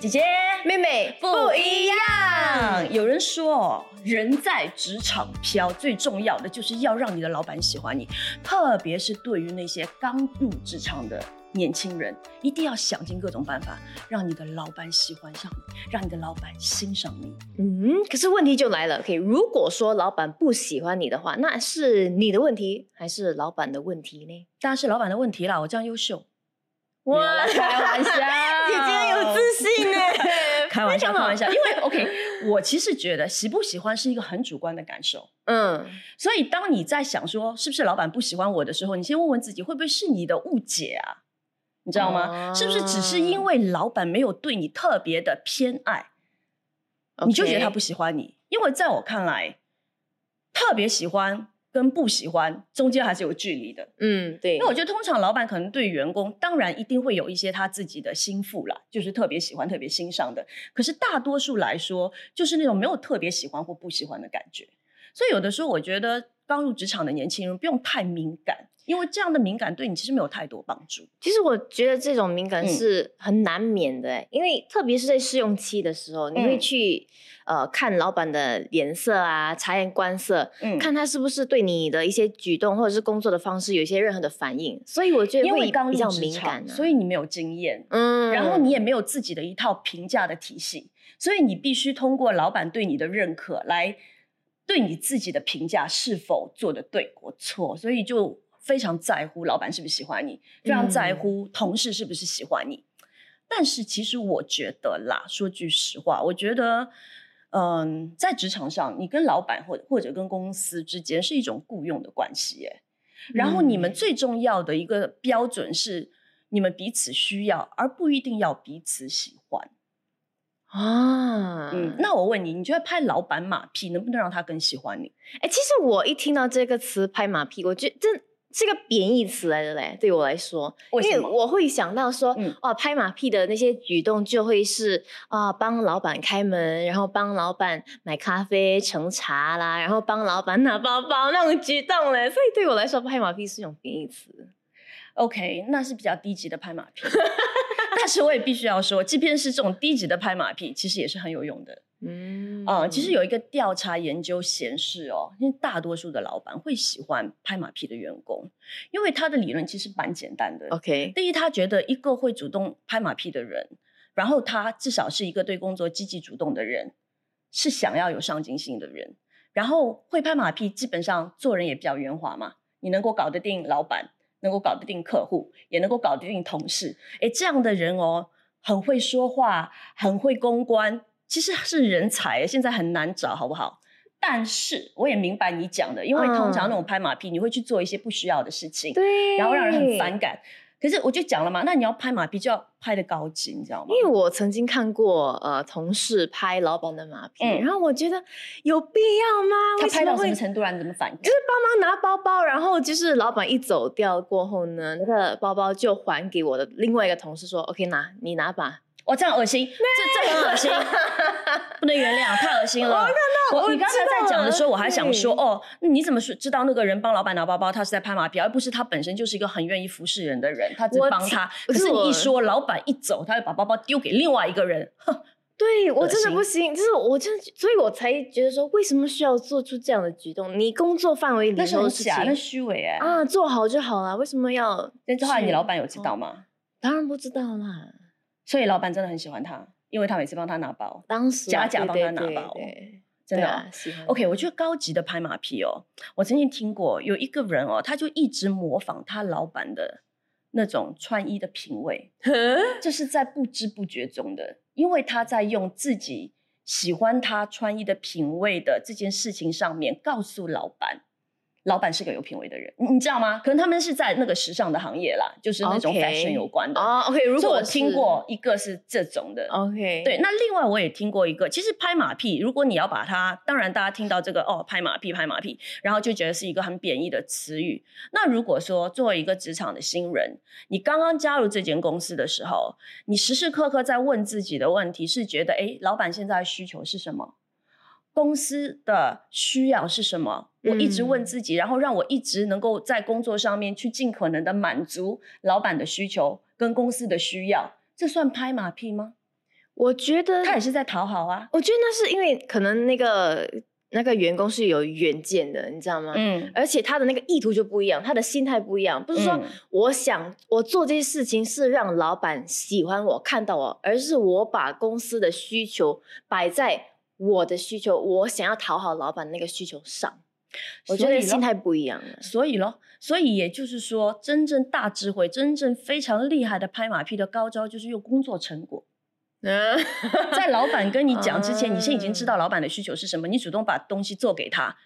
姐姐妹妹不一样。有人说哦，人在职场飘，最重要的就是要让你的老板喜欢你，特别是对于那些刚入职场的年轻人，一定要想尽各种办法，让你的老板喜欢上你，让你的老板欣赏你。嗯，可是问题就来了，可以，如果说老板不喜欢你的话，那是你的问题还是老板的问题呢？当然是老板的问题啦，我这样优秀。哇，开玩笑，姐姐有自信呢。开玩笑，开玩笑。因为 OK，我其实觉得喜不喜欢是一个很主观的感受。嗯，所以当你在想说是不是老板不喜欢我的时候，你先问问自己，会不会是你的误解啊？你知道吗？是不是只是因为老板没有对你特别的偏爱，你就觉得他不喜欢你？因为在我看来，特别喜欢。跟不喜欢中间还是有距离的，嗯，对。那我觉得通常老板可能对员工，当然一定会有一些他自己的心腹啦，就是特别喜欢、特别欣赏的。可是大多数来说，就是那种没有特别喜欢或不喜欢的感觉。所以有的时候，我觉得刚入职场的年轻人不用太敏感。因为这样的敏感对你其实没有太多帮助。其实我觉得这种敏感是很难免的，因为特别是在试用期的时候，你会去呃看老板的脸色啊，察言观色，看他是不是对你的一些举动或者是工作的方式有一些任何的反应。所以我觉得因为比较敏感，所以你没有经验，嗯，然后你也没有自己的一套评价的体系，所以你必须通过老板对你的认可来对你自己的评价是否做的对或错，所以就。非常在乎老板是不是喜欢你，非常在乎同事是不是喜欢你。但是其实我觉得啦，说句实话，我觉得，嗯，在职场上，你跟老板或或者跟公司之间是一种雇佣的关系，耶，然后你们最重要的一个标准是你们彼此需要，而不一定要彼此喜欢啊。嗯，那我问你，你觉得拍老板马屁能不能让他更喜欢你？哎，其实我一听到这个词“拍马屁”，我觉得这。是个贬义词来的嘞，对我来说，因为我会想到说，哦，拍马屁的那些举动就会是啊，帮老板开门，然后帮老板买咖啡、盛茶啦，然后帮老板拿包包那种举动嘞，所以对我来说，拍马屁是一种贬义词。OK，那是比较低级的拍马屁，但是我也必须要说，即便是这种低级的拍马屁，其实也是很有用的。嗯啊，其实有一个调查研究显示哦，因为大多数的老板会喜欢拍马屁的员工，因为他的理论其实蛮简单的。OK，第一，他觉得一个会主动拍马屁的人，然后他至少是一个对工作积极主动的人，是想要有上进心的人，然后会拍马屁，基本上做人也比较圆滑嘛。你能够搞得定老板，能够搞得定客户，也能够搞得定同事，哎，这样的人哦，很会说话，很会公关。其实是人才，现在很难找，好不好？但是我也明白你讲的，因为通常那种拍马屁，你会去做一些不需要的事情，对，然后让人很反感。可是我就讲了嘛，那你要拍马屁就要拍的高级，你知道吗？因为我曾经看过呃同事拍老板的马屁，然后我觉得有必要吗？他拍到什么程度让你怎么反？就是帮忙拿包包，然后就是老板一走掉过后呢，那个包包就还给我的另外一个同事说：“OK，拿你拿吧。”哇，这样恶心，这这很恶心，不能原谅，太恶心了。我看到，我你刚才在讲的时候，我还想说，哦，你怎么说知道那个人帮老板拿包包，他是在拍马屁，而不是他本身就是一个很愿意服侍人的人，他只帮他。可是你一说，老板一走，他就把包包丢给另外一个人，对我真的不行，就是我真，所以我才觉得说，为什么需要做出这样的举动？你工作范围里那是假，那虚伪哎啊，做好就好了，为什么要？那这话你老板有知道吗？当然不知道啦。所以老板真的很喜欢他。因为他每次帮他拿包，当时假假帮他拿包，真的喜欢。OK，我觉得高级的拍马屁哦，我曾经听过有一个人哦，他就一直模仿他老板的那种穿衣的品味，这是在不知不觉中的，因为他在用自己喜欢他穿衣的品味的这件事情上面告诉老板。老板是个有品味的人，你知道吗？可能他们是在那个时尚的行业啦，就是那种 fashion 有关的。哦，OK。如果我听过一个是这种的，OK。对，那另外我也听过一个，其实拍马屁，如果你要把它，当然大家听到这个哦，拍马屁，拍马屁，然后就觉得是一个很贬义的词语。那如果说作为一个职场的新人，你刚刚加入这间公司的时候，你时时刻刻在问自己的问题是觉得，哎，老板现在需求是什么？公司的需要是什么？我一直问自己，然后让我一直能够在工作上面去尽可能的满足老板的需求跟公司的需要，这算拍马屁吗？我觉得他也是在讨好啊。我觉得那是因为可能那个那个员工是有远见的，你知道吗？嗯。而且他的那个意图就不一样，他的心态不一样，不是说我想我做这些事情是让老板喜欢我看到我，而是我把公司的需求摆在我的需求，我想要讨好老板那个需求上。我觉得心态不一样了。所以咯，所以也就是说，真正大智慧、真正非常厉害的拍马屁的高招，就是用工作成果。在老板跟你讲之前，你先已经知道老板的需求是什么，你主动把东西做给他，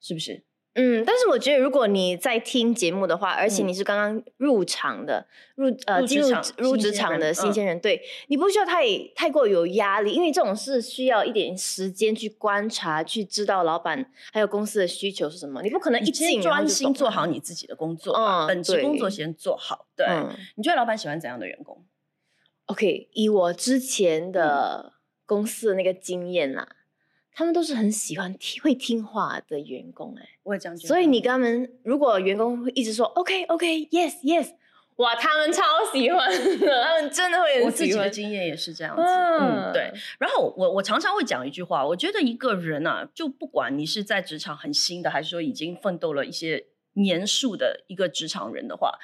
是不是？嗯，但是我觉得，如果你在听节目的话，而且你是刚刚入场的，入呃进入入职场的新鲜人，对你不需要太太过有压力，因为这种是需要一点时间去观察，去知道老板还有公司的需求是什么。你不可能一进专心做好你自己的工作，嗯本职工作先做好。对，你觉得老板喜欢怎样的员工？OK，以我之前的公司的那个经验啦。他们都是很喜欢听会听话的员工，哎，我也这样觉得。所以你跟他们，如果员工会一直说 OK OK Yes Yes，哇，他们超喜欢的，他们真的会。我自己的经验也是这样子，嗯，对。然后我我常常会讲一句话，我觉得一个人啊，就不管你是在职场很新的，还是说已经奋斗了一些年数的一个职场人的话，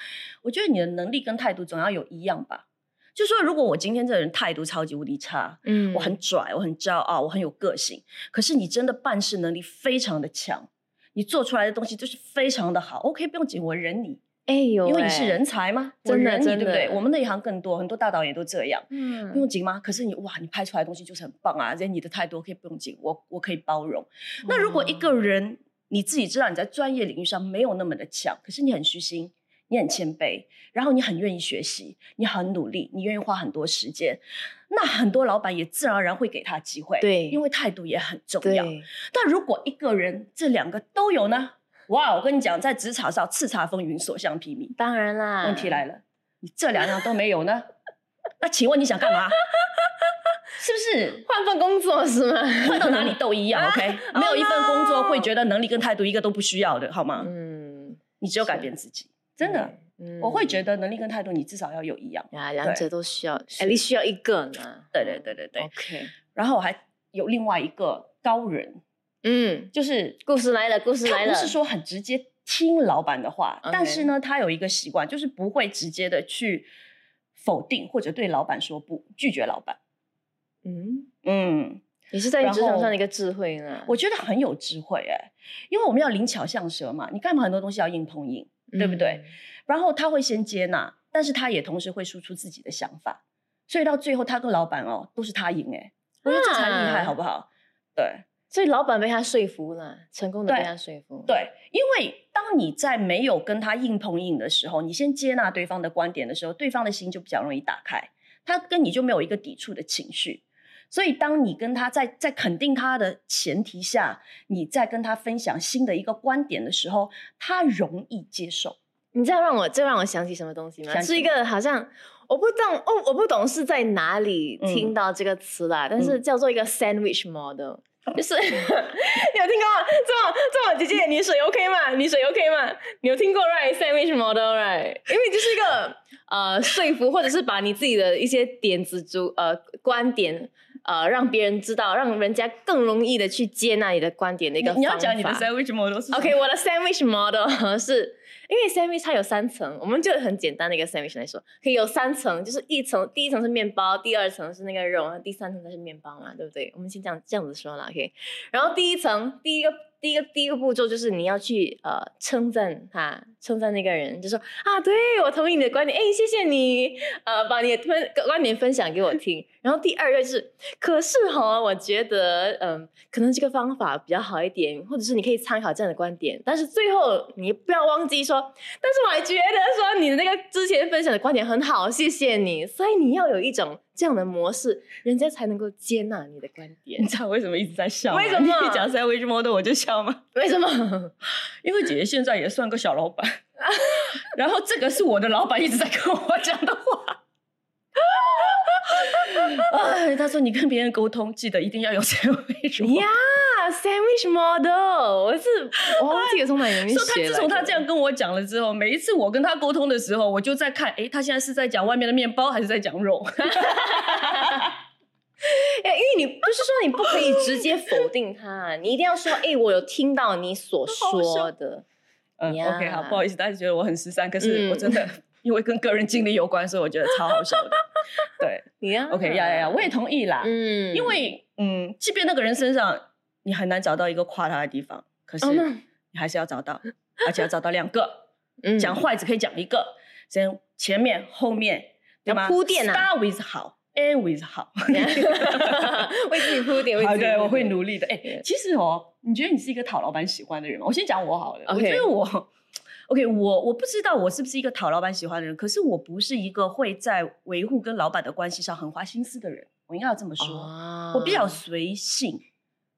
我觉得你的能力跟态度总要有一样吧。就说如果我今天这个人态度超级无敌差，嗯，我很拽，我很骄傲，我很有个性，可是你真的办事能力非常的强，你做出来的东西就是非常的好，OK，不用紧，我忍你，哎呦，因为你是人才吗？真的，对不对？我们那一行更多，很多大导演都这样，嗯，不用紧吗？可是你哇，你拍出来的东西就是很棒啊，而且你的态度可以不用紧，我我可以包容。那如果一个人你自己知道你在专业领域上没有那么的强，可是你很虚心。你很谦卑，然后你很愿意学习，你很努力，你愿意花很多时间，那很多老板也自然而然会给他机会，对，因为态度也很重要。但如果一个人这两个都有呢？哇，我跟你讲，在职场上叱咤风云，所向披靡。当然啦，问题来了，你这两样都没有呢？那请问你想干嘛？是不是换份工作是吗？换到哪里都一样，OK？没有一份工作会觉得能力跟态度一个都不需要的，好吗？嗯，你只有改变自己。真的，我会觉得能力跟态度，你至少要有一样啊，两者都需要，哎，你需要一个呢。对对对对对，OK。然后我还有另外一个高人，嗯，就是故事来了，故事来了，不是说很直接听老板的话，但是呢，他有一个习惯，就是不会直接的去否定或者对老板说不，拒绝老板。嗯嗯，也是在职场上的一个智慧呢？我觉得很有智慧哎，因为我们要灵巧像蛇嘛，你干嘛很多东西要硬碰硬？对不对？然后他会先接纳，但是他也同时会输出自己的想法，所以到最后他跟老板哦都是他赢哎，我觉得这才厉害，好不好？对，所以老板被他说服了，成功的被他说服。对，因为当你在没有跟他硬碰硬的时候，你先接纳对方的观点的时候，对方的心就比较容易打开，他跟你就没有一个抵触的情绪。所以，当你跟他在在肯定他的前提下，你在跟他分享新的一个观点的时候，他容易接受。你知道让我这让我想起什么东西吗？是一个好像我不懂哦，我不懂是在哪里听到这个词啦，但是叫做一个 sandwich model，就是 你有听过吗？这么这么姐姐，你水 OK 吗？你水 OK 吗？你有听过 right sandwich model right？因为就是一个呃说服或者是把你自己的一些点子主呃观点。呃，让别人知道，让人家更容易的去接纳你的观点的一个方法。你要讲你的 sandwich model 是？OK，我的 sandwich model 是，因为 sandwich 它有三层，我们就很简单的一个 sandwich 来说，可以有三层，就是一层，第一层是面包，第二层是那个肉，然后第三层才是面包嘛，对不对？我们先这样这样子说了，OK。然后第一层，第一个。第一个第一个步骤就是你要去呃称赞他，称赞那个人，就说啊，对我同意你的观点，哎，谢谢你，呃，把你的分观点分享给我听。然后第二个是，可是哈，我觉得嗯，可能这个方法比较好一点，或者是你可以参考这样的观点。但是最后你不要忘记说，但是我还觉得说你的那个之前分享的观点很好，谢谢你。所以你要有一种。这样的模式，人家才能够接纳你的观点。你知道为什么一直在笑吗？为什么你讲 sandwich model 我就笑吗？为什么？因为姐姐现在也算个小老板，然后这个是我的老板一直在跟我讲的话。哎，他说你跟别人沟通，记得一定要有 sandwich。呀，sandwich model，我是我忘记从哪里说他自从他这样跟我讲了之后，每一次我跟他沟通的时候，我就在看，哎，他现在是在讲外面的面包，还是在讲肉？哎，因为你不是说你不可以直接否定他，你一定要说，哎，我有听到你所说的。嗯，OK，好，不好意思，大家觉得我很十三，可是我真的因为跟个人经历有关，所以我觉得超好笑的。对，你呀，OK，呀呀呀，我也同意啦。嗯，因为嗯，即便那个人身上你很难找到一个夸他的地方，可是你还是要找到，而且要找到两个。嗯，讲坏只可以讲一个，先前面后面对吗？铺垫啊，Start with 好 with 好，为自己铺垫，好，对，我会努力的。哎，其实哦，你觉得你是一个讨老板喜欢的人吗？我先讲我好了，我觉得我，OK，我我不知道我是不是一个讨老板喜欢的人，可是我不是一个会在维护跟老板的关系上很花心思的人，我应该要这么说，我比较随性。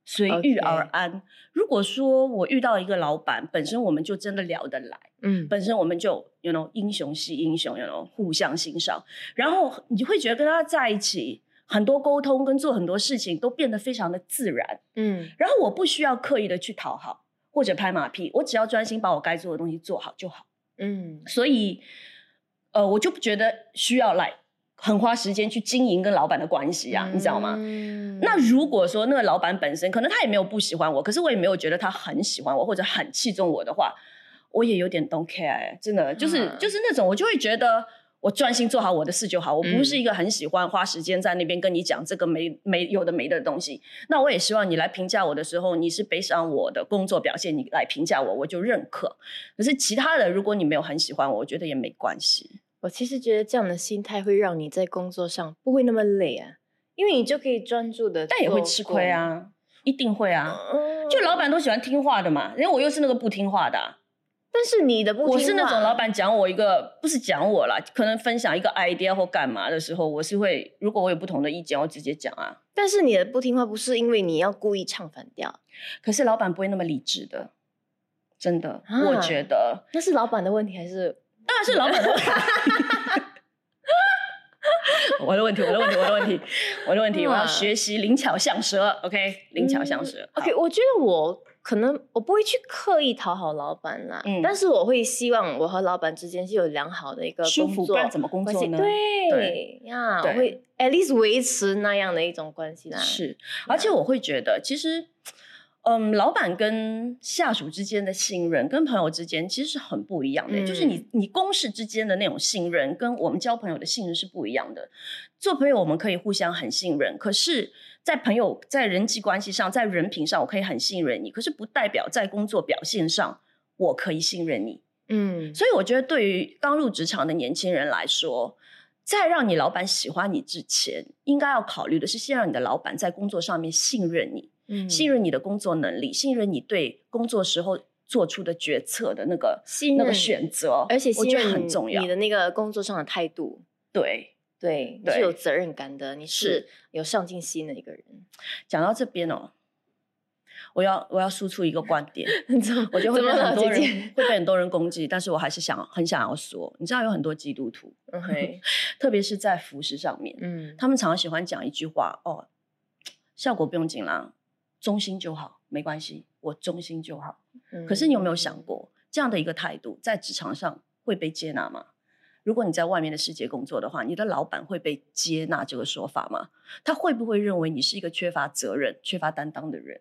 随遇而安。如果说我遇到一个老板，本身我们就真的聊得来，嗯，本身我们就有那种英雄惜英雄，有那种互相欣赏，然后你就会觉得跟他在一起，很多沟通跟做很多事情都变得非常的自然，嗯。然后我不需要刻意的去讨好或者拍马屁，我只要专心把我该做的东西做好就好，嗯。所以，呃，我就不觉得需要来。很花时间去经营跟老板的关系啊，你知道吗？那如果说那个老板本身可能他也没有不喜欢我，可是我也没有觉得他很喜欢我或者很器重我的话，我也有点 don't care，真的就是就是那种我就会觉得我专心做好我的事就好，我不是一个很喜欢花时间在那边跟你讲这个没没有的没的东西。那我也希望你来评价我的时候，你是悲伤我的工作表现，你来评价我，我就认可。可是其他的，如果你没有很喜欢我，我觉得也没关系。我其实觉得这样的心态会让你在工作上不会那么累啊，因为你就可以专注的。但也会吃亏啊，一定会啊。就老板都喜欢听话的嘛，因为我又是那个不听话的。但是你的不听话，我是那种老板讲我一个，不是讲我啦，可能分享一个 idea 或干嘛的时候，我是会，如果我有不同的意见，我直接讲啊。但是你的不听话不是因为你要故意唱反调，可是老板不会那么理智的，真的，我觉得那是老板的问题还是？当然是老板的问题，我的问题，我的问题，我的问题，我的问题，我要学习灵巧像蛇，OK，灵巧像蛇，OK。我觉得我可能我不会去刻意讨好老板啦，嗯，但是我会希望我和老板之间是有良好的一个舒服，不然怎么工作呢？对呀，我会 at least 维持那样的一种关系啦。是，而且我会觉得其实。嗯，老板跟下属之间的信任，跟朋友之间其实是很不一样的。就是你你公事之间的那种信任，跟我们交朋友的信任是不一样的。做朋友我们可以互相很信任，可是，在朋友在人际关系上，在人品上，我可以很信任你，可是不代表在工作表现上我可以信任你。嗯，所以我觉得对于刚入职场的年轻人来说，在让你老板喜欢你之前，应该要考虑的是先让你的老板在工作上面信任你。信任你的工作能力，信任你对工作时候做出的决策的那个那个选择，而且我觉得很重要。你的那个工作上的态度，对对，你是有责任感的，你是有上进心的一个人。讲到这边哦，我要我要输出一个观点，我觉得会被很多人会被很多人攻击，但是我还是想很想要说，你知道有很多基督徒，特别是在服饰上面，嗯，他们常常喜欢讲一句话哦，效果不用紧啦。忠心就好，没关系，我忠心就好。可是你有没有想过，这样的一个态度在职场上会被接纳吗？如果你在外面的世界工作的话，你的老板会被接纳这个说法吗？他会不会认为你是一个缺乏责任、缺乏担当的人？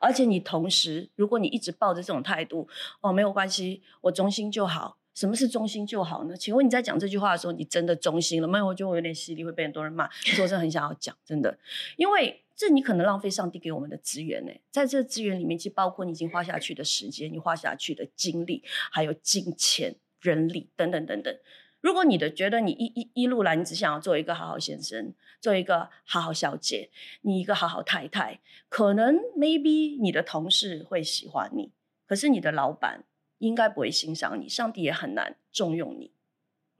而且你同时，如果你一直抱着这种态度，哦，没有关系，我忠心就好。什么是忠心就好呢？请问你在讲这句话的时候，你真的忠心了吗？我觉得我有点犀利，会被很多人骂。可是我真的很想要讲，真的，因为。这你可能浪费上帝给我们的资源呢，在这资源里面，其实包括你已经花下去的时间，你花下去的精力，还有金钱、人力等等等等。如果你的觉得你一一一路来，你只想要做一个好好先生，做一个好好小姐，你一个好好太太，可能 maybe 你的同事会喜欢你，可是你的老板应该不会欣赏你，上帝也很难重用你。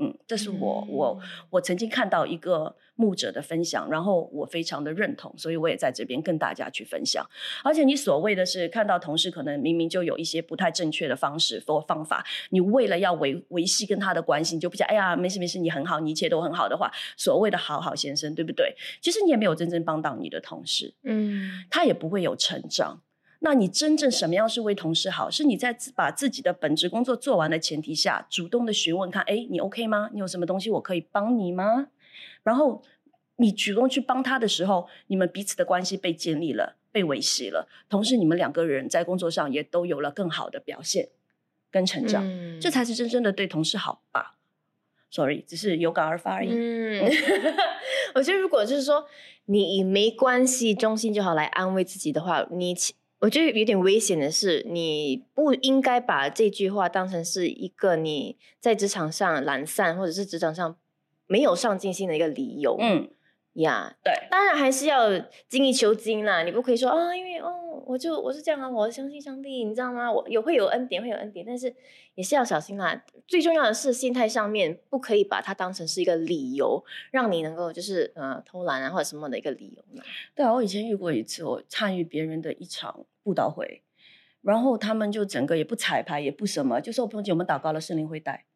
嗯，这是我我我曾经看到一个牧者的分享，然后我非常的认同，所以我也在这边跟大家去分享。而且你所谓的是看到同事可能明明就有一些不太正确的方式或方法，你为了要维维系跟他的关系，你就不讲哎呀没事没事，你很好，你一切都很好的话，所谓的好好先生，对不对？其实你也没有真正帮到你的同事，嗯，他也不会有成长。那你真正什么样是为同事好？是你在把自己的本职工作做完的前提下，主动的询问看，哎，你 OK 吗？你有什么东西我可以帮你吗？然后你主动去帮他的时候，你们彼此的关系被建立了，被维系了，同时你们两个人在工作上也都有了更好的表现跟成长，这才是真正的对同事好吧？Sorry，只是有感而发而已。嗯，我觉得如果就是说你以没关系中心就好来安慰自己的话，你我觉得有点危险的是，你不应该把这句话当成是一个你在职场上懒散或者是职场上没有上进心的一个理由。嗯。呀，对，当然还是要精益求精啦。你不可以说啊，因为哦，我就我是这样啊，我相信上帝，你知道吗？我有会有恩典，会有恩典，但是也是要小心啦。最重要的是心态上面，不可以把它当成是一个理由，让你能够就是呃偷懒啊或者什么的一个理由呢？对啊，我以前遇过一次，我参与别人的一场布道会，然后他们就整个也不彩排，也不什么，就说彭姐，我们祷告了圣灵会带。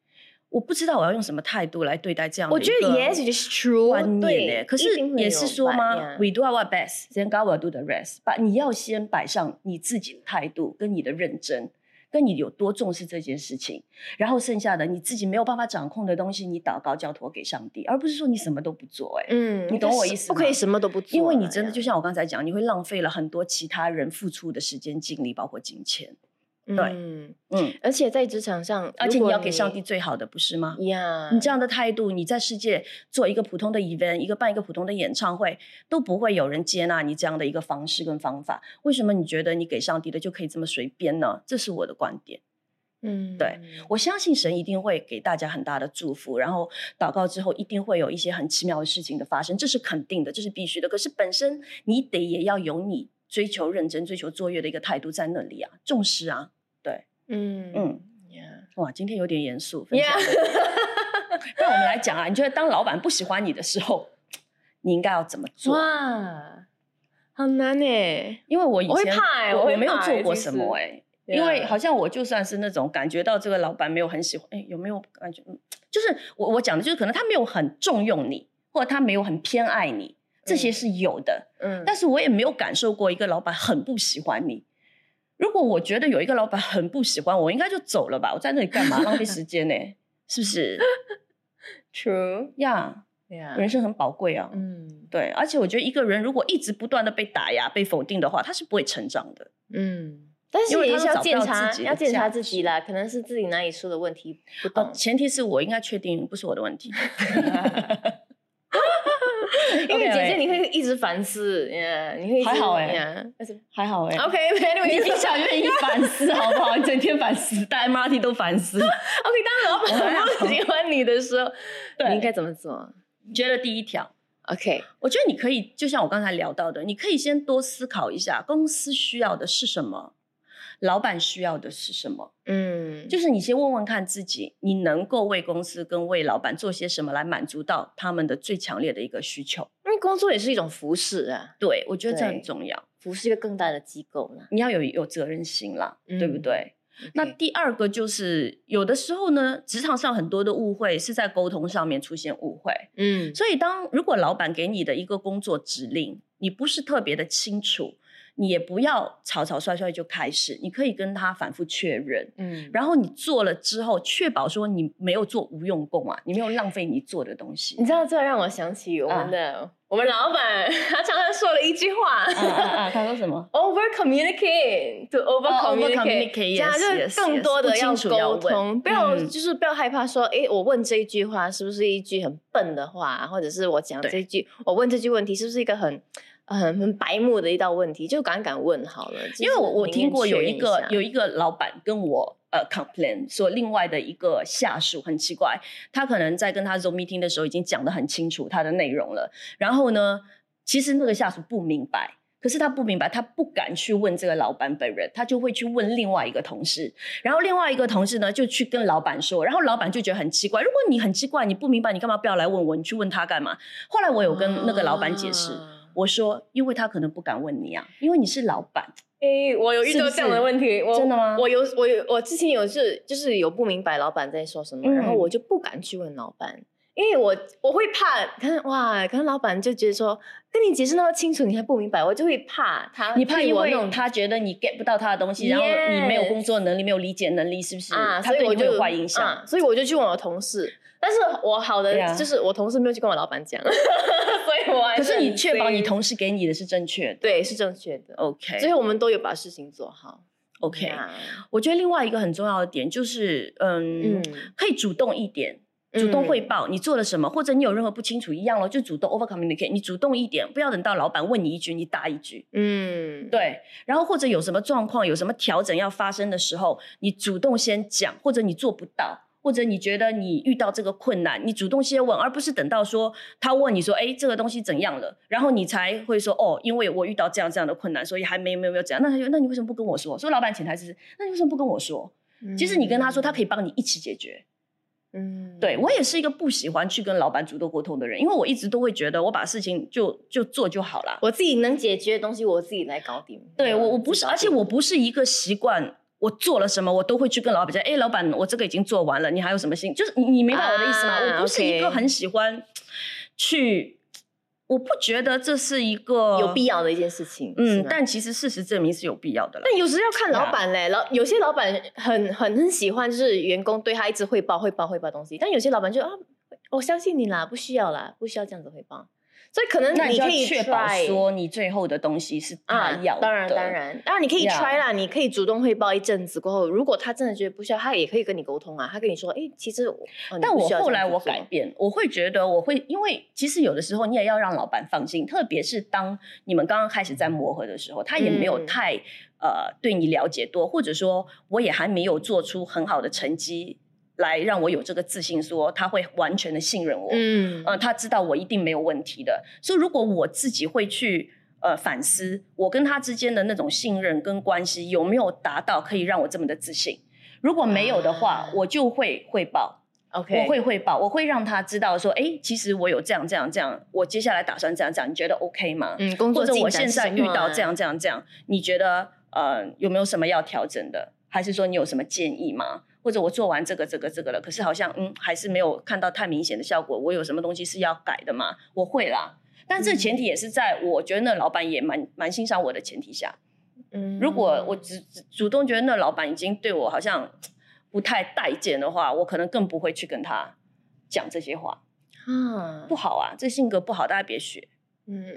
我不知道我要用什么态度来对待这样的我觉得 yes it is true 观念呢？可是也是说吗？We do our best, then God will do the rest。把你要先摆上你自己的态度，跟你的认真，跟你有多重视这件事情，然后剩下的你自己没有办法掌控的东西，你祷告交托给上帝，而不是说你什么都不做。哎，嗯，你懂我意思吗？不可以什么都不做，因为你真的就像我刚才讲，你会浪费了很多其他人付出的时间、精力，包括金钱。对，嗯，而且在职场上，而且你要给上帝最好的，不是吗？呀，你这样的态度，你在世界做一个普通的 event，一个办一个普通的演唱会，都不会有人接纳你这样的一个方式跟方法。为什么你觉得你给上帝的就可以这么随便呢？这是我的观点。嗯，对我相信神一定会给大家很大的祝福，然后祷告之后一定会有一些很奇妙的事情的发生，这是肯定的，这是必须的。可是本身你得也要有你追求认真、追求卓越的一个态度在那里啊，重视啊。对，嗯嗯，哇，今天有点严肃。分享。那我们来讲啊，你觉得当老板不喜欢你的时候，你应该要怎么做？哇，很难呢，因为我以前我我没有做过什么哎，因为好像我就算是那种感觉到这个老板没有很喜欢，哎，有没有感觉？嗯，就是我我讲的就是可能他没有很重用你，或者他没有很偏爱你，这些是有的。嗯，但是我也没有感受过一个老板很不喜欢你。如果我觉得有一个老板很不喜欢我，应该就走了吧。我在那里干嘛？浪费时间呢？是不是？True，呀，人生很宝贵啊。嗯，对。而且我觉得一个人如果一直不断的被打压、被否定的话，他是不会成长的。嗯，但是也是要检查，要检查自己啦。可能是自己哪里出的问题，不懂。前提是我应该确定不是我的问题。姐姐你会一直反思，你会还好哎，还好哎。OK，你平常愿意反思好不好？你整天反思，带 MRT 都反思。OK，当老板不喜欢你的时候，你应该怎么做？觉得第一条，OK，我觉得你可以，就像我刚才聊到的，你可以先多思考一下，公司需要的是什么。老板需要的是什么？嗯，就是你先问问看自己，你能够为公司跟为老板做些什么来满足到他们的最强烈的一个需求？工作也是一种服侍啊。对，我觉得这很重要，服侍一个更大的机构呢。你要有有责任心啦，对不对？那第二个就是有的时候呢，职场上很多的误会是在沟通上面出现误会。嗯，所以当如果老板给你的一个工作指令，你不是特别的清楚。你也不要草草率率就开始，你可以跟他反复确认，嗯，然后你做了之后，确保说你没有做无用功啊，你没有浪费你做的东西。你知道这让我想起我们的我们老板，他常常说了一句话，他说什么？Over communicate to over communicate，这样就更多的要沟通，不要就是不要害怕说，哎，我问这一句话是不是一句很笨的话，或者是我讲这句，我问这句问题是不是一个很。很很白目的一道问题，就敢敢问好了。因为我我听过有一个有一个老板跟我呃 complain 说，另外的一个下属很奇怪，他可能在跟他 zoom meeting 的时候已经讲的很清楚他的内容了，然后呢，其实那个下属不明白，可是他不明白，他不敢去问这个老板本人，他就会去问另外一个同事，然后另外一个同事呢就去跟老板说，然后老板就觉得很奇怪，如果你很奇怪，你不明白，你干嘛不要来问我？你去问他干嘛？后来我有跟那个老板解释。我说，因为他可能不敢问你啊，因为你是老板。哎，我有遇到这样的问题，真的吗？我有，我有，我之前有是，就是有不明白老板在说什么，然后我就不敢去问老板，因为我我会怕，可能哇，可能老板就觉得说，跟你解释那么清楚，你还不明白，我就会怕他。你怕因为他觉得你 get 不到他的东西，然后你没有工作能力，没有理解能力，是不是？啊，他对你会有坏影响，所以我就去问我同事。但是我好的就是我同事没有去跟我老板讲，所以我可是你确保你同事给你的是正确的，对，是正确的。OK，所以我们都有把事情做好。OK，我觉得另外一个很重要的点就是，嗯，可以主动一点。主动汇报你做了什么，或者你有任何不清楚一样了，就主动 over communicate。你主动一点，不要等到老板问你一句，你答一句。嗯，对。然后或者有什么状况，有什么调整要发生的时候，你主动先讲，或者你做不到，或者你觉得你遇到这个困难，你主动先问，而不是等到说他问你说，哎，这个东西怎样了，然后你才会说，哦，因为我遇到这样这样的困难，所以还没没有没有怎样。那他就那你为什么不跟我说？说老板潜台词是，那你为什么不跟我说？其实你跟他说，他可以帮你一起解决。嗯，对我也是一个不喜欢去跟老板主动沟通的人，因为我一直都会觉得我把事情就就做就好了，我自己能解决的东西我自己来搞定。对我我不是，而且我不是一个习惯，我做了什么我都会去跟老板讲，哎，老板，我这个已经做完了，你还有什么心？就是你你明白我的意思吗？我不是一个很喜欢去。我不觉得这是一个有必要的一件事情，嗯，但其实事实证明是有必要的了。但有时要看老板嘞，老有些老板很很很喜欢，就是员工对他一直汇报、汇报、汇报东西，但有些老板就啊，我相信你啦，不需要啦，不需要这样子汇报。所以可能你可以确保说你最后的东西是他要的。当然当然，当然你可以 try 啦，你可以主动汇报一阵子过后，如果他真的觉得不需要，他也可以跟你沟通啊。他跟你说，哎，其实，但我后来我改变，我会觉得我会，因为其实有的时候你也要让老板放心，特别是当你们刚刚开始在磨合的时候，他也没有太呃对你了解多，或者说我也还没有做出很好的成绩。来让我有这个自信，说他会完全的信任我，嗯，呃，他知道我一定没有问题的。所以如果我自己会去呃反思，我跟他之间的那种信任跟关系有没有达到可以让我这么的自信？如果没有的话，我就会汇报，OK，我会汇报，我会让他知道说，哎，其实我有这样这样这样，我接下来打算这样这样，你觉得 OK 吗？嗯，工作或者我现在遇到这样这样这样，你觉得呃有没有什么要调整的？还是说你有什么建议吗？或者我做完这个这个这个了，可是好像嗯还是没有看到太明显的效果。我有什么东西是要改的吗？我会啦，但这前提也是在我觉得那老板也蛮蛮欣赏我的前提下。嗯，如果我只主动觉得那老板已经对我好像不太待见的话，我可能更不会去跟他讲这些话。啊，不好啊，这性格不好，大家别学。嗯，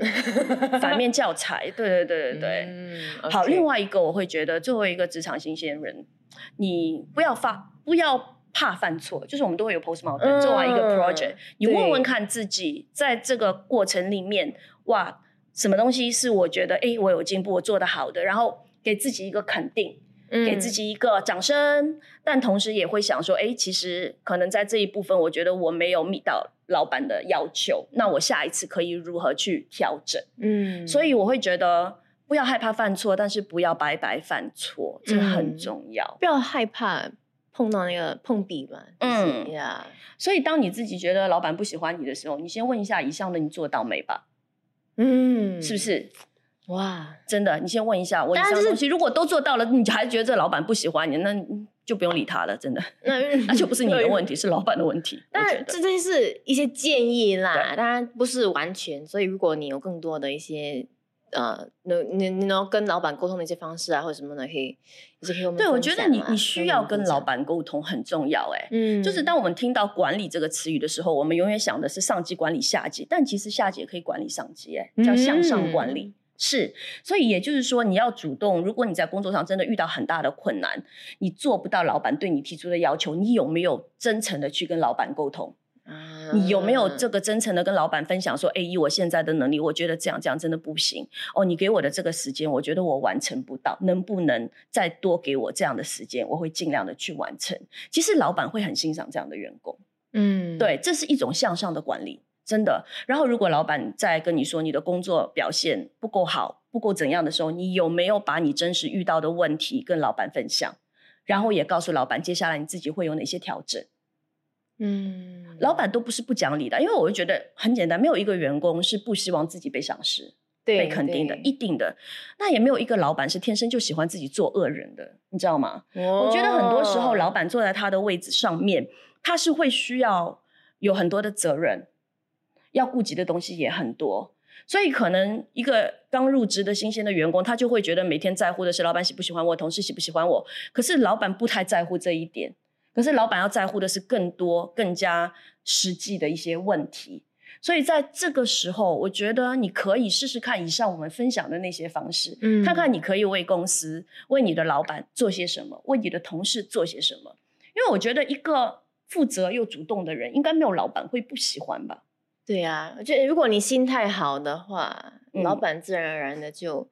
反面教材。对对对对对。嗯，好。另外一个，我会觉得作为一个职场新鲜人。你不要发，不要怕犯错，就是我们都会有 post mortem，做完一个 project，你问问看自己，在这个过程里面，哇，什么东西是我觉得，哎，我有进步，我做的好的，然后给自己一个肯定，给自己一个掌声，但同时也会想说，哎，其实可能在这一部分，我觉得我没有 meet 到老板的要求，那我下一次可以如何去调整？嗯，所以我会觉得。不要害怕犯错，但是不要白白犯错，这很重要。不要害怕碰到那个碰壁嘛。嗯呀，所以当你自己觉得老板不喜欢你的时候，你先问一下以上的你做到没吧？嗯，是不是？哇，真的，你先问一下我以上东西，如果都做到了，你还觉得这老板不喜欢你，那就不用理他了。真的，那 那就不是你的 问题，是老板的问题。但这这些是一些建议啦，当然不是完全。所以如果你有更多的一些。呃，能你你能跟老板沟通的一些方式啊，或者什么的，可以。对，我觉得你你需要跟老板沟通很重要，哎，嗯，就是当我们听到管理这个词语的时候，我们永远想的是上级管理下级，但其实下级也可以管理上级，哎，叫向上管理，是。所以也就是说，你要主动，如果你在工作上真的遇到很大的困难，你做不到老板对你提出的要求，你有没有真诚的去跟老板沟通？你有没有这个真诚的跟老板分享说，哎，以我现在的能力，我觉得这样这样真的不行哦。你给我的这个时间，我觉得我完成不到，能不能再多给我这样的时间？我会尽量的去完成。其实老板会很欣赏这样的员工，嗯，对，这是一种向上的管理，真的。然后如果老板在跟你说你的工作表现不够好，不够怎样的时候，你有没有把你真实遇到的问题跟老板分享？然后也告诉老板，接下来你自己会有哪些调整？嗯，老板都不是不讲理的，因为我会觉得很简单，没有一个员工是不希望自己被赏识、被肯定的，一定的。那也没有一个老板是天生就喜欢自己做恶人的，你知道吗？我觉得很多时候，老板坐在他的位置上面，他是会需要有很多的责任，要顾及的东西也很多，所以可能一个刚入职的新鲜的员工，他就会觉得每天在乎的是老板喜不喜欢我，同事喜不喜欢我。可是老板不太在乎这一点。可是老板要在乎的是更多、更加实际的一些问题。所以在这个时候，我觉得你可以试试看以上我们分享的那些方式，嗯，看看你可以为公司、为你的老板做些什么，为你的同事做些什么。因为我觉得一个负责又主动的人，应该没有老板会不喜欢吧？对呀，我觉得如果你心态好的话，老板自然而然的就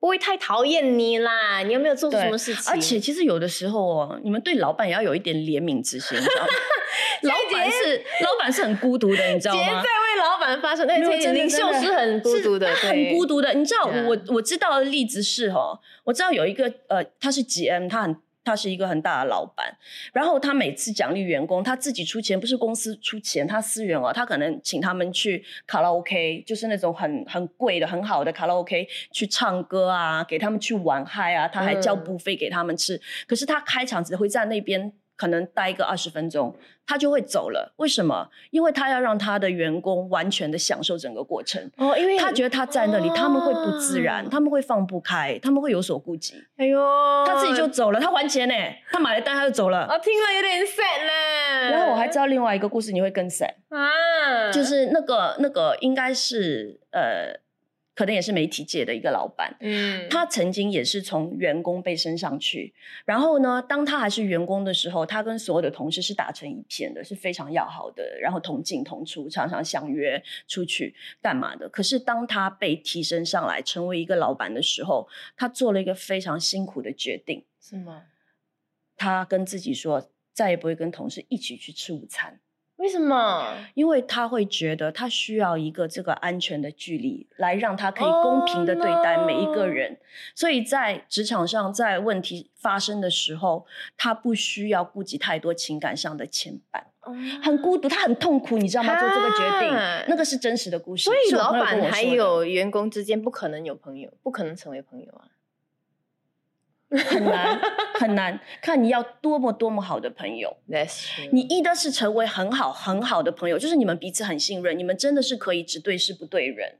不会太讨厌你啦。你有没有做什么事情？而且其实有的时候哦，你们对老板也要有一点怜悯之心，你知道吗？老板是老板是很孤独的，你知道吗？在为老板发声，那领袖是很孤独的，很孤独的。你知道我我知道的例子是哦，我知道有一个呃，他是 GM，他很。他是一个很大的老板，然后他每次奖励员工，他自己出钱，不是公司出钱，他私人哦，他可能请他们去卡拉 OK，就是那种很很贵的、很好的卡拉 OK 去唱歌啊，给他们去玩嗨啊，他还交补费给他们吃，可是他开场只会在那边。可能待个二十分钟，他就会走了。为什么？因为他要让他的员工完全的享受整个过程。哦，因为他觉得他在那里，他们会不自然，他们会放不开，他们会有所顾忌。哎呦，他自己就走了，他还钱呢，他买了单他就走了。我听了有点 sad 呢。然后我还知道另外一个故事，你会更 sad 啊，就是那个那个应该是呃。可能也是媒体界的一个老板，嗯，他曾经也是从员工被升上去，然后呢，当他还是员工的时候，他跟所有的同事是打成一片的，是非常要好的，然后同进同出，常常相约出去干嘛的。可是当他被提升上来成为一个老板的时候，他做了一个非常辛苦的决定，是吗？他跟自己说，再也不会跟同事一起去吃午餐。为什么？因为他会觉得他需要一个这个安全的距离，来让他可以公平的对待每一个人。所以在职场上，在问题发生的时候，他不需要顾及太多情感上的牵绊。很孤独，他很痛苦，你知道吗？做这个决定，那个是真实的故事。所以老板还有员工之间不可能有朋友，不可能成为朋友啊。很难很难，看你要多么多么好的朋友。你一的是成为很好很好的朋友，就是你们彼此很信任，你们真的是可以只对事不对人。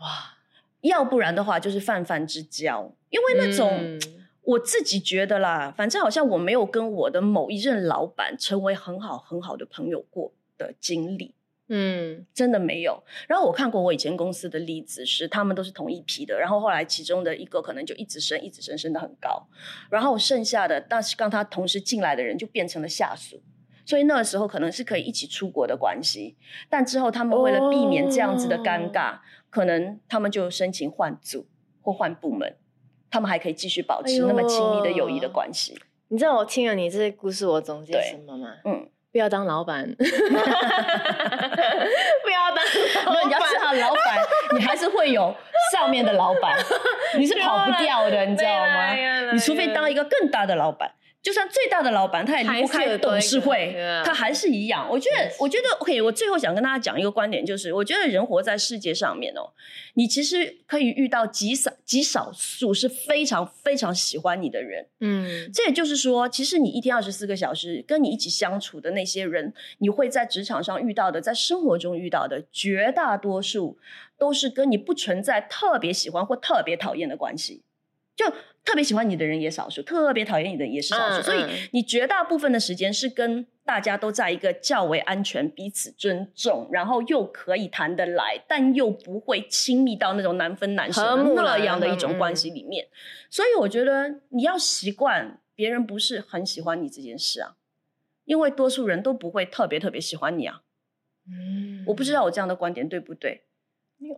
哇，要不然的话就是泛泛之交。因为那种我自己觉得啦，反正好像我没有跟我的某一任老板成为很好很好的朋友过的经历。嗯，真的没有。然后我看过我以前公司的例子，是他们都是同一批的，然后后来其中的一个可能就一直升，一直升，升的很高，然后剩下的，但是刚他同时进来的人就变成了下属，所以那个时候可能是可以一起出国的关系，但之后他们为了避免这样子的尴尬，可能他们就申请换组或换部门，他们还可以继续保持那么亲密的友谊的关系。你知道我听了你这些故事，我总结什么吗？嗯。不要当老板，不要当。你要是好老板，你还是会有上面的老板，你是跑不掉的，你知道吗？你除非当一个更大的老板。就算最大的老板，他也离不开董事会，他还是一样。我觉得，我觉得，OK。我最后想跟大家讲一个观点，就是我觉得人活在世界上面哦，你其实可以遇到极少极少数是非常非常喜欢你的人。嗯，这也就是说，其实你一天二十四个小时跟你一起相处的那些人，你会在职场上遇到的，在生活中遇到的，绝大多数都是跟你不存在特别喜欢或特别讨厌的关系。就特别喜欢你的人也少数，特别讨厌你的也是少数，所以你绝大部分的时间是跟大家都在一个较为安全、彼此尊重，然后又可以谈得来，但又不会亲密到那种难分难舍那样的一种关系里面。所以我觉得你要习惯别人不是很喜欢你这件事啊，因为多数人都不会特别特别喜欢你啊。嗯，我不知道我这样的观点对不对，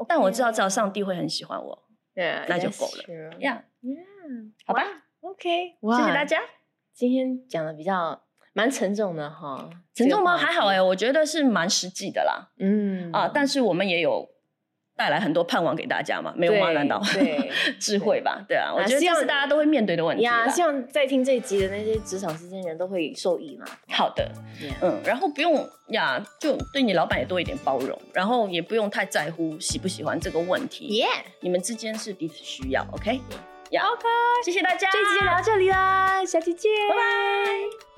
但我知道只要上帝会很喜欢我。那就够了。呀，嗯，好吧，OK，谢谢大家。今天讲的比较蛮沉重的哈，沉重吗？还好哎，我觉得是蛮实际的啦。嗯啊，但是我们也有。带来很多盼望给大家嘛？没有吗？难道对 智慧吧？对啊，我觉得这是大家都会面对的问题呀。希望在听这一集的那些职场之间人都会受益嘛。好的，嗯，然后不用呀，就对你老板也多一点包容，然后也不用太在乎喜不喜欢这个问题。耶，你们之间是彼此需要，OK？呀，OK，谢谢大家，这一集就聊到这里啦，下期见，拜拜。